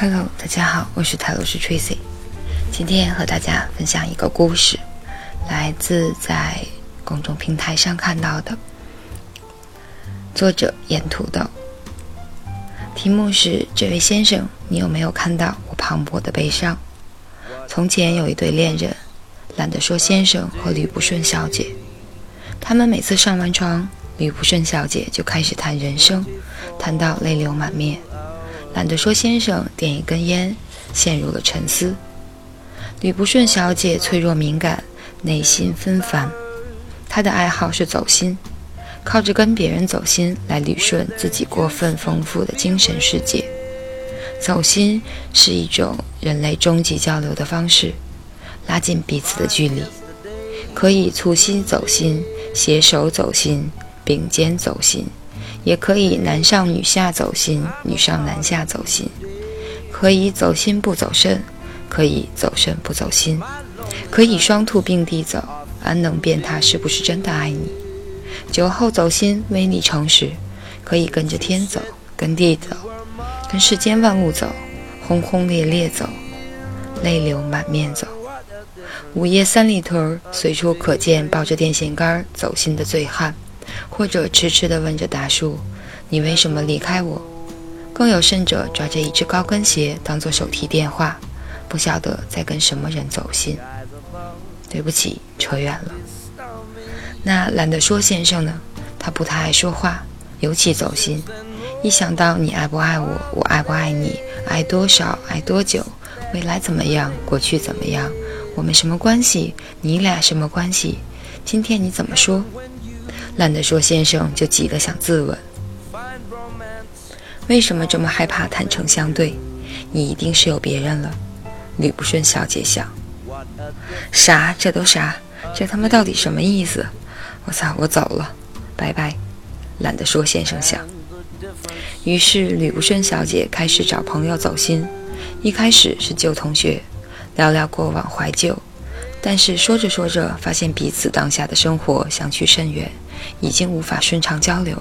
Hello，大家好，我是泰罗斯 Tracy，今天和大家分享一个故事，来自在公众平台上看到的，作者沿土豆，题目是：这位先生，你有没有看到我磅礴的悲伤？从前有一对恋人，懒得说先生和吕不顺小姐，他们每次上完床，吕不顺小姐就开始谈人生，谈到泪流满面。懒得说，先生点一根烟，陷入了沉思。吕不顺小姐脆弱敏感，内心纷繁。她的爱好是走心，靠着跟别人走心来捋顺自己过分丰富的精神世界。走心是一种人类终极交流的方式，拉近彼此的距离。可以促膝走心，携手走心，并肩走心。也可以男上女下走心，女上男下走心，可以走心不走肾，可以走肾不走心，可以双兔并蒂走，安能辨他是不是真的爱你？酒后走心，威力诚实，可以跟着天走，跟地走，跟世间万物走，轰轰烈烈走，泪流满面走。午夜三里屯，随处可见抱着电线杆走心的醉汉。或者痴痴地问着大树：“你为什么离开我？”更有甚者，抓着一只高跟鞋当做手提电话，不晓得在跟什么人走心。对不起，扯远了。那懒得说先生呢？他不太爱说话，尤其走心。一想到你爱不爱我，我爱不爱你，爱多少，爱多久，未来怎么样，过去怎么样，我们什么关系？你俩什么关系？今天你怎么说？懒得说，先生就急得想自刎。为什么这么害怕坦诚相对？你一定是有别人了。吕不顺小姐想。啥？这都啥？这他妈到底什么意思？我操！我走了，拜拜。懒得说，先生想。于是吕不顺小姐开始找朋友走心。一开始是旧同学，聊聊过往怀旧。但是说着说着，发现彼此当下的生活相去甚远，已经无法顺畅交流。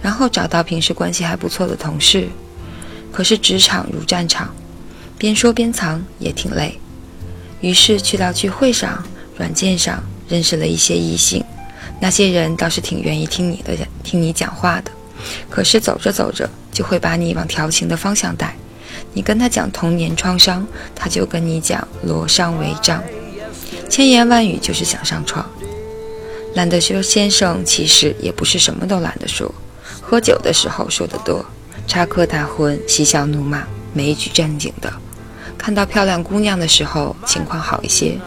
然后找到平时关系还不错的同事，可是职场如战场，边说边藏也挺累。于是去到聚会上、软件上认识了一些异性，那些人倒是挺愿意听你的、听你讲话的。可是走着走着，就会把你往调情的方向带。你跟他讲童年创伤，他就跟你讲罗上为杖。千言万语就是想上床，懒得说先生其实也不是什么都懒得说，喝酒的时候说得多，插科打诨、嬉笑怒骂，没一句正经的。看到漂亮姑娘的时候，情况好一些，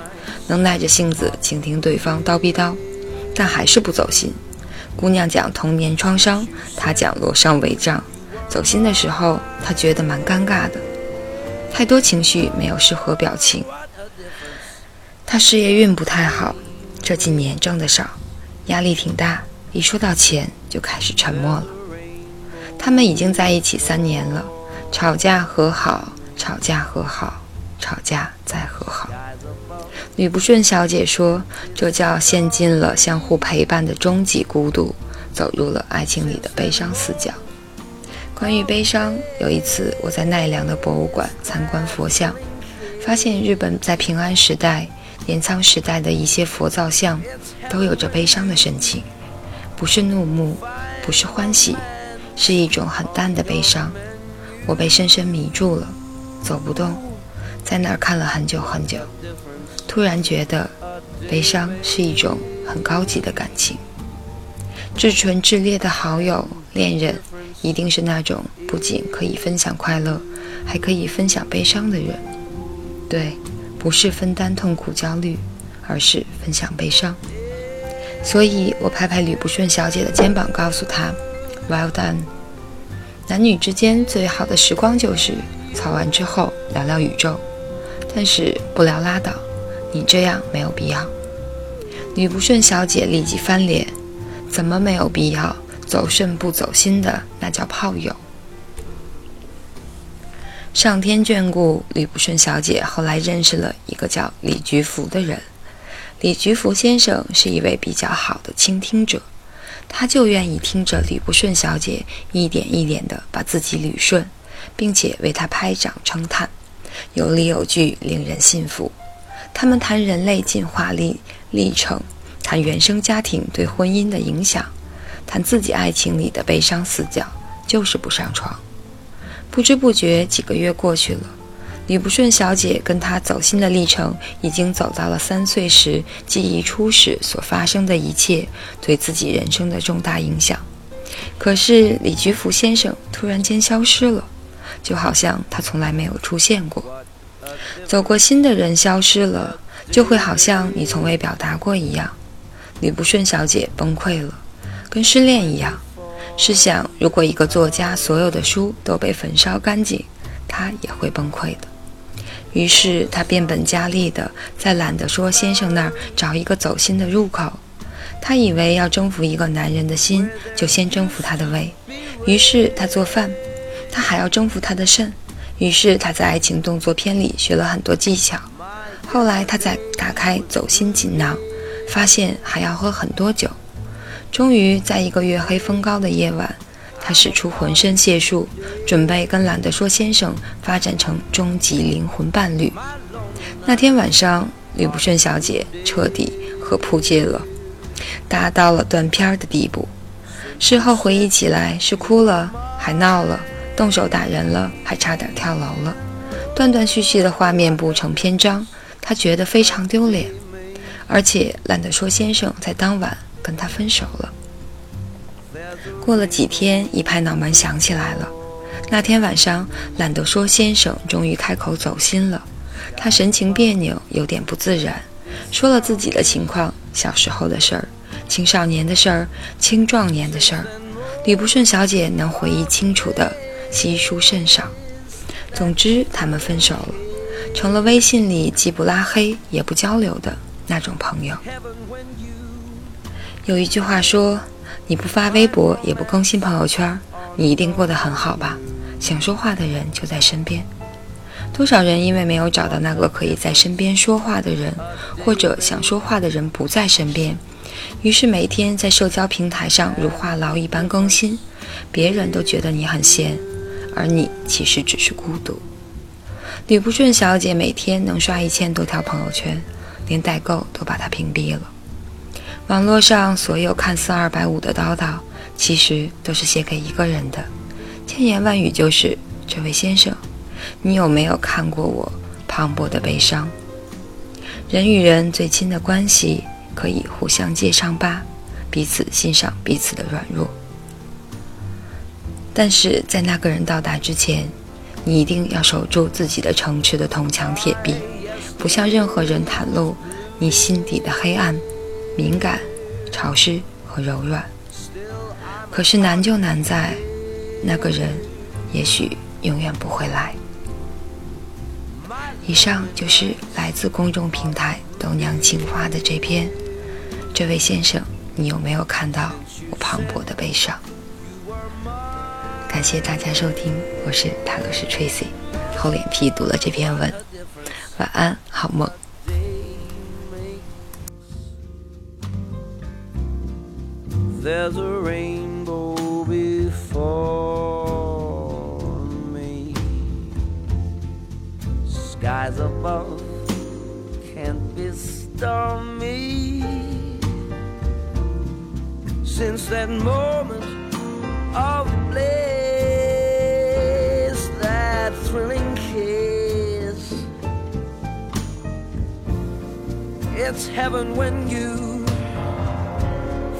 能耐着性子倾听对方叨逼叨，但还是不走心。姑娘讲童年创伤，他讲罗上为杖，走心的时候，他觉得蛮尴尬的，太多情绪没有适合表情。他事业运不太好，这几年挣得少，压力挺大。一说到钱，就开始沉默了。他们已经在一起三年了，吵架和好，吵架和好，吵架再和好。吕不顺小姐说：“这叫陷进了相互陪伴的终极孤独，走入了爱情里的悲伤死角。”关于悲伤，有一次我在奈良的博物馆参观佛像，发现日本在平安时代。镰仓时代的一些佛造像，都有着悲伤的神情，不是怒目，不是欢喜，是一种很淡的悲伤。我被深深迷住了，走不动，在那儿看了很久很久，突然觉得，悲伤是一种很高级的感情。至纯至烈的好友、恋人，一定是那种不仅可以分享快乐，还可以分享悲伤的人。对。不是分担痛苦焦虑，而是分享悲伤。所以我拍拍吕不顺小姐的肩膀，告诉她：“Well done。男女之间最好的时光就是吵完之后聊聊宇宙，但是不聊拉倒。你这样没有必要。”吕不顺小姐立即翻脸：“怎么没有必要？走肾不走心的那叫炮友。”上天眷顾吕不顺小姐，后来认识了一个叫李菊福的人。李菊福先生是一位比较好的倾听者，他就愿意听着吕不顺小姐一点一点地把自己捋顺，并且为他拍掌称叹，有理有据，令人信服。他们谈人类进化历历程，谈原生家庭对婚姻的影响，谈自己爱情里的悲伤死角，就是不上床。不知不觉，几个月过去了。吕不顺小姐跟他走心的历程，已经走到了三岁时记忆初始所发生的一切对自己人生的重大影响。可是李菊福先生突然间消失了，就好像他从来没有出现过。走过心的人消失了，就会好像你从未表达过一样。吕不顺小姐崩溃了，跟失恋一样。试想，如果一个作家所有的书都被焚烧干净，他也会崩溃的。于是他变本加厉地在懒得说先生那儿找一个走心的入口。他以为要征服一个男人的心，就先征服他的胃。于是他做饭，他还要征服他的肾。于是他在爱情动作片里学了很多技巧。后来他在打开走心锦囊，发现还要喝很多酒。终于在一个月黑风高的夜晚。他使出浑身解数，准备跟懒得说先生发展成终极灵魂伴侣。那天晚上，吕不顺小姐彻底和扑街了，达到了断片的地步。事后回忆起来，是哭了，还闹了，动手打人了，还差点跳楼了。断断续续的画面不成篇章，他觉得非常丢脸。而且懒得说先生在当晚跟他分手了。过了几天，一拍脑门想起来了。那天晚上，懒得说先生终于开口走心了。他神情别扭，有点不自然，说了自己的情况：小时候的事儿，青少年的事儿，青壮年的事儿。吕不顺小姐能回忆清楚的稀疏甚少。总之，他们分手了，成了微信里既不拉黑也不交流的那种朋友。有一句话说。你不发微博，也不更新朋友圈，你一定过得很好吧？想说话的人就在身边。多少人因为没有找到那个可以在身边说话的人，或者想说话的人不在身边，于是每天在社交平台上如话痨一般更新，别人都觉得你很闲，而你其实只是孤独。吕不顺小姐每天能刷一千多条朋友圈，连代购都把她屏蔽了。网络上所有看似二百五的叨叨，其实都是写给一个人的，千言万语就是：这位先生，你有没有看过我磅礴的悲伤？人与人最亲的关系，可以互相借伤疤，彼此欣赏彼此的软弱。但是在那个人到达之前，你一定要守住自己的城池的铜墙铁壁，不向任何人袒露你心底的黑暗。敏感、潮湿和柔软，可是难就难在，那个人也许永远不会来。以上就是来自公众平台“豆娘情花”的这篇。这位先生，你有没有看到我磅礴的悲伤？感谢大家收听，我是塔罗斯 Tracy，厚脸皮读了这篇文。晚安，好梦。There's a rainbow before me. Skies above can't be stormy. Since that moment of bliss, that thrilling kiss, it's heaven when you